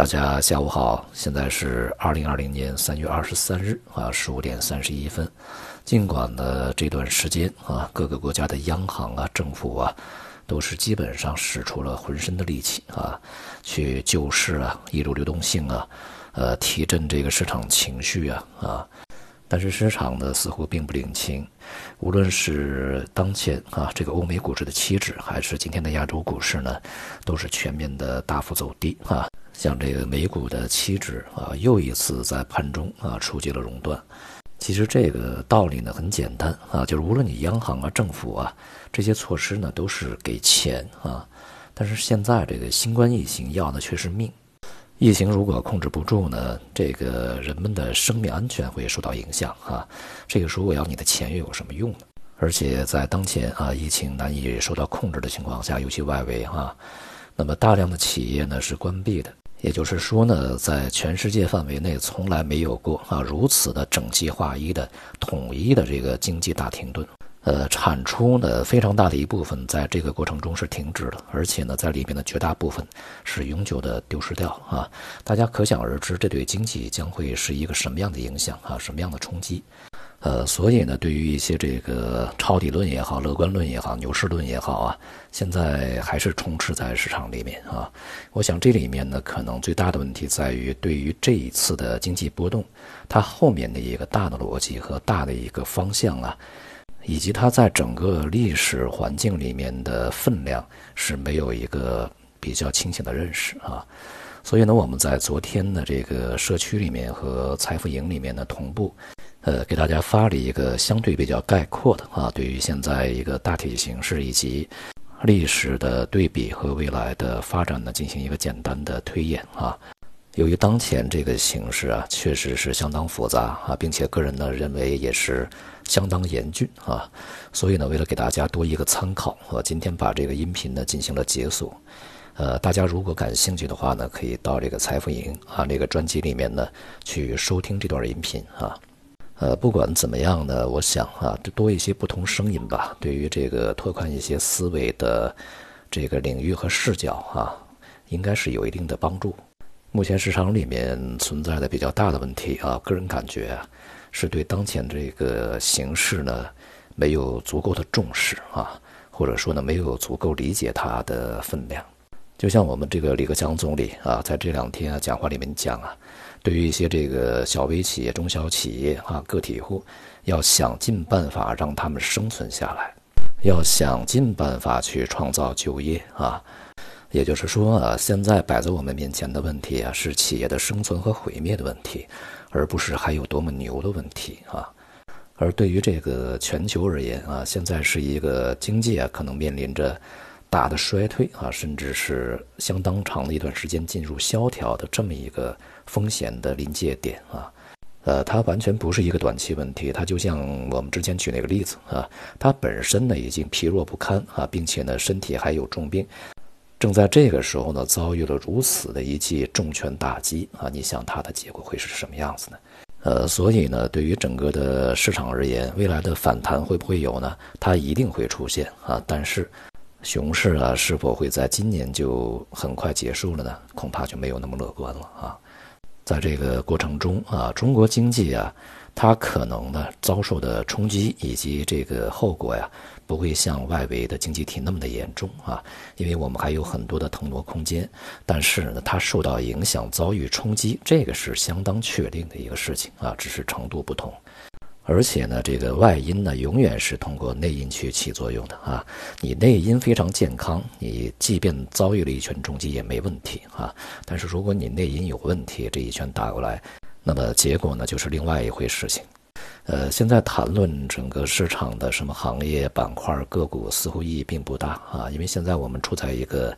大家下午好，现在是二零二零年三月二十三日啊，十五点三十一分。尽管呢这段时间啊，各个国家的央行啊、政府啊，都是基本上使出了浑身的力气啊，去救市啊、引入流动性啊、呃提振这个市场情绪啊啊，但是市场呢似乎并不领情。无论是当前啊这个欧美股市的期指，还是今天的亚洲股市呢，都是全面的大幅走低啊。像这个美股的期指啊，又一次在盘中啊触及了熔断。其实这个道理呢很简单啊，就是无论你央行啊、政府啊这些措施呢都是给钱啊，但是现在这个新冠疫情要的却是命。疫情如果控制不住呢，这个人们的生命安全会受到影响啊。这个时候我要你的钱又有什么用呢？而且在当前啊疫情难以受到控制的情况下，尤其外围哈，那么大量的企业呢是关闭的。也就是说呢，在全世界范围内，从来没有过啊如此的整齐划一的统一的这个经济大停顿。呃，产出呢非常大的一部分在这个过程中是停止了，而且呢，在里面的绝大部分是永久的丢失掉啊。大家可想而知，这对经济将会是一个什么样的影响啊，什么样的冲击？呃，所以呢，对于一些这个抄底论也好、乐观论也好、牛市论也好啊，现在还是充斥在市场里面啊。我想这里面呢，可能最大的问题在于，对于这一次的经济波动，它后面的一个大的逻辑和大的一个方向啊，以及它在整个历史环境里面的分量是没有一个比较清醒的认识啊。所以呢，我们在昨天的这个社区里面和财富营里面呢同步。呃，给大家发了一个相对比较概括的啊，对于现在一个大体形势以及历史的对比和未来的发展呢，进行一个简单的推演啊。由于当前这个形势啊，确实是相当复杂啊，并且个人呢认为也是相当严峻啊，所以呢，为了给大家多一个参考，我今天把这个音频呢进行了解锁。呃，大家如果感兴趣的话呢，可以到这个财富营啊那个专辑里面呢去收听这段音频啊。呃，不管怎么样呢，我想啊，多一些不同声音吧，对于这个拓宽一些思维的这个领域和视角啊，应该是有一定的帮助。目前市场里面存在的比较大的问题啊，个人感觉啊是对当前这个形势呢没有足够的重视啊，或者说呢没有足够理解它的分量。就像我们这个李克强总理啊，在这两天啊讲话里面讲啊。对于一些这个小微企业、中小企业啊，个体户，要想尽办法让他们生存下来，要想尽办法去创造就业啊。也就是说啊，现在摆在我们面前的问题啊，是企业的生存和毁灭的问题，而不是还有多么牛的问题啊。而对于这个全球而言啊，现在是一个经济啊，可能面临着大的衰退啊，甚至是相当长的一段时间进入萧条的这么一个。风险的临界点啊，呃，它完全不是一个短期问题，它就像我们之前举那个例子啊，它本身呢已经疲弱不堪啊，并且呢身体还有重病，正在这个时候呢遭遇了如此的一记重拳打击啊，你想它的结果会是什么样子呢？呃，所以呢，对于整个的市场而言，未来的反弹会不会有呢？它一定会出现啊，但是熊市啊是否会在今年就很快结束了呢？恐怕就没有那么乐观了啊。在这个过程中啊，中国经济啊，它可能呢遭受的冲击以及这个后果呀，不会像外围的经济体那么的严重啊，因为我们还有很多的腾挪空间。但是呢，它受到影响、遭遇冲击，这个是相当确定的一个事情啊，只是程度不同。而且呢，这个外因呢，永远是通过内因去起作用的啊。你内因非常健康，你即便遭遇了一拳重击也没问题啊。但是如果你内因有问题，这一拳打过来，那么结果呢，就是另外一回事情。呃，现在谈论整个市场的什么行业板块个股，似乎意义并不大啊，因为现在我们处在一个。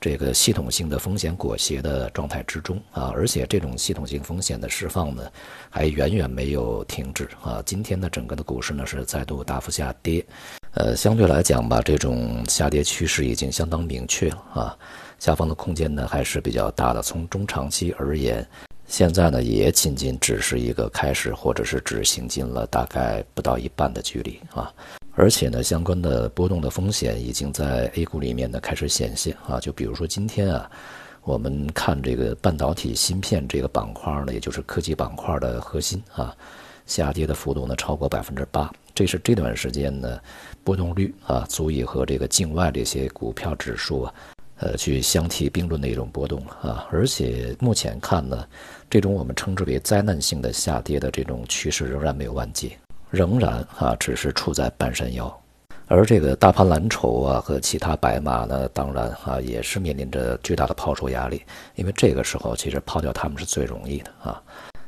这个系统性的风险裹挟的状态之中啊，而且这种系统性风险的释放呢，还远远没有停止啊。今天的整个的股市呢是再度大幅下跌，呃，相对来讲吧，这种下跌趋势已经相当明确了啊，下方的空间呢还是比较大的。从中长期而言，现在呢也仅仅只是一个开始，或者是只行进了大概不到一半的距离啊。而且呢，相关的波动的风险已经在 A 股里面呢开始显现啊。就比如说今天啊，我们看这个半导体芯片这个板块呢，也就是科技板块的核心啊，下跌的幅度呢超过百分之八，这是这段时间呢波动率啊足以和这个境外这些股票指数啊，呃去相提并论的一种波动了啊。而且目前看呢，这种我们称之为灾难性的下跌的这种趋势仍然没有完结，仍然啊只是处在半山腰。而这个大盘蓝筹啊和其他白马呢，当然啊也是面临着巨大的抛售压力，因为这个时候其实抛掉他们是最容易的啊。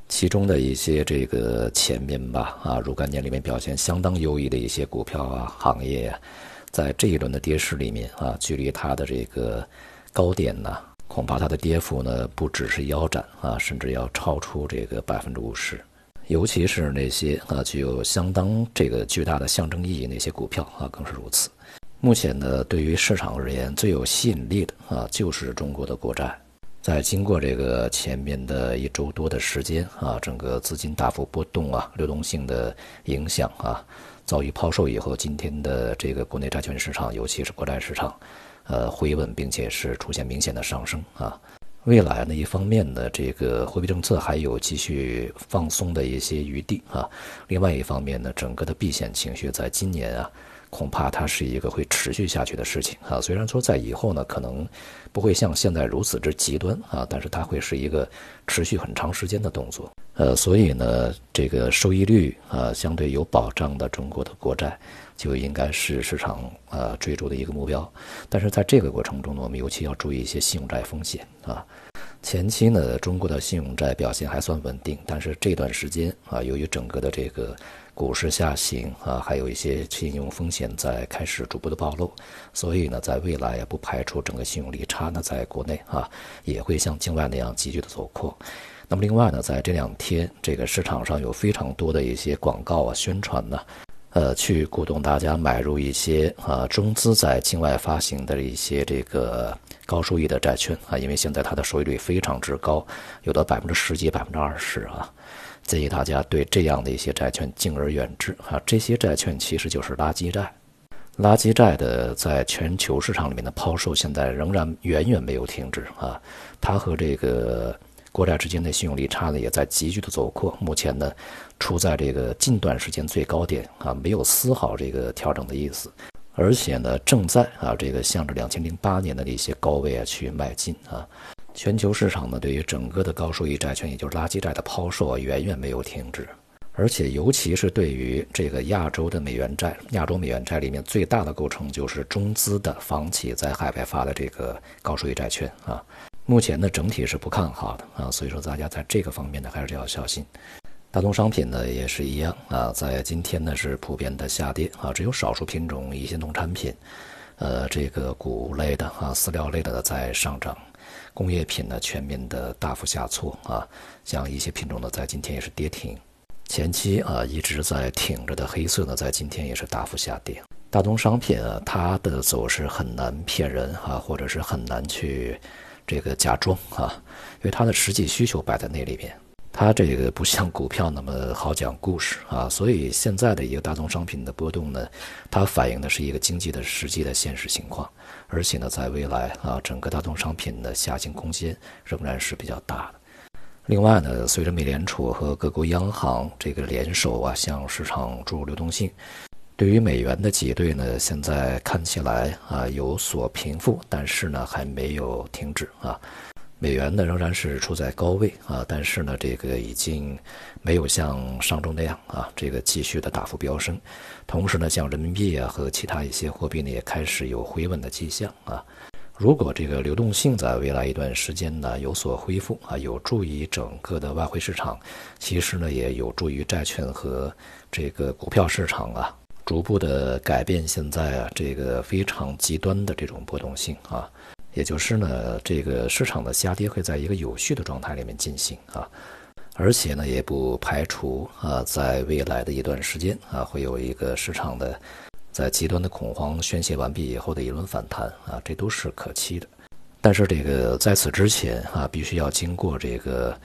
其中的一些这个前面吧啊，若干年里面表现相当优异的一些股票啊行业啊，在这一轮的跌势里面啊，距离它的这个高点呢，恐怕它的跌幅呢不只是腰斩啊，甚至要超出这个百分之五十。尤其是那些啊具有相当这个巨大的象征意义那些股票啊更是如此。目前呢，对于市场而言最有吸引力的啊就是中国的国债。在经过这个前面的一周多的时间啊，整个资金大幅波动啊，流动性的影响啊，遭遇抛售以后，今天的这个国内债券市场，尤其是国债市场，呃回稳，并且是出现明显的上升啊。未来呢，一方面呢，这个货币政策还有继续放松的一些余地啊；另外一方面呢，整个的避险情绪在今年啊，恐怕它是一个会持续下去的事情啊。虽然说在以后呢，可能不会像现在如此之极端啊，但是它会是一个持续很长时间的动作。呃，所以呢，这个收益率啊相对有保障的中国的国债。就应该是市场呃追逐的一个目标，但是在这个过程中呢，我们尤其要注意一些信用债风险啊。前期呢，中国的信用债表现还算稳定，但是这段时间啊，由于整个的这个股市下行啊，还有一些信用风险在开始逐步的暴露，所以呢，在未来也不排除整个信用利差呢，在国内啊也会像境外那样急剧的走扩。那么另外呢，在这两天这个市场上有非常多的一些广告啊宣传呢。呃，去鼓动大家买入一些啊中资在境外发行的一些这个高收益的债券啊，因为现在它的收益率非常之高，有的百分之十几、百分之二十啊，建议大家对这样的一些债券敬而远之啊。这些债券其实就是垃圾债，垃圾债的在全球市场里面的抛售现在仍然远远没有停止啊，它和这个。国债之间的信用利差呢，也在急剧的走扩，目前呢，处在这个近段时间最高点啊，没有丝毫这个调整的意思，而且呢，正在啊这个向着两千零八年的那些高位啊去迈进啊。全球市场呢，对于整个的高收益债券，也就是垃圾债的抛售啊，远远没有停止，而且尤其是对于这个亚洲的美元债，亚洲美元债里面最大的构成就是中资的房企在海外发的这个高收益债券啊。目前呢，整体是不看好的啊，所以说大家在这个方面呢，还是要小心。大宗商品呢也是一样啊，在今天呢是普遍的下跌啊，只有少数品种一些农产品，呃，这个谷类的啊、饲料类的在上涨，工业品呢全面的大幅下挫啊，像一些品种呢在今天也是跌停。前期啊一直在挺着的黑色呢，在今天也是大幅下跌。大宗商品啊，它的走势很难骗人啊，或者是很难去。这个假装啊，因为它的实际需求摆在那里边，它这个不像股票那么好讲故事啊，所以现在的一个大宗商品的波动呢，它反映的是一个经济的实际的现实情况，而且呢，在未来啊，整个大宗商品的下行空间仍然是比较大的。另外呢，随着美联储和各国央行这个联手啊，向市场注入流动性。对于美元的挤兑呢，现在看起来啊有所平复，但是呢还没有停止啊。美元呢仍然是处在高位啊，但是呢这个已经没有像上周那样啊这个继续的大幅飙升。同时呢，像人民币啊和其他一些货币呢也开始有回稳的迹象啊。如果这个流动性在未来一段时间呢有所恢复啊，有助于整个的外汇市场，其实呢也有助于债券和这个股票市场啊。逐步的改变，现在啊，这个非常极端的这种波动性啊，也就是呢，这个市场的下跌会在一个有序的状态里面进行啊，而且呢，也不排除啊，在未来的一段时间啊，会有一个市场的在极端的恐慌宣泄完毕以后的一轮反弹啊，这都是可期的。但是这个在此之前啊，必须要经过这个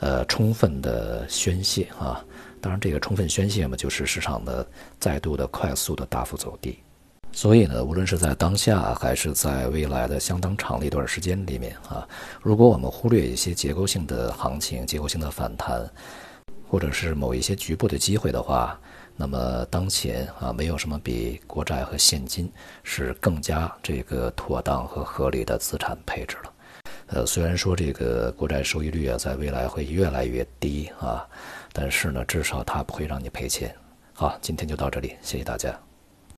呃充分的宣泄啊。当然，这个充分宣泄嘛，就是市场的再度的快速的大幅走低。所以呢，无论是在当下还是在未来的相当长的一段时间里面啊，如果我们忽略一些结构性的行情、结构性的反弹，或者是某一些局部的机会的话，那么当前啊，没有什么比国债和现金是更加这个妥当和合理的资产配置了。呃，虽然说这个国债收益率啊，在未来会越来越低啊，但是呢，至少他不会让你赔钱。好，今天就到这里，谢谢大家。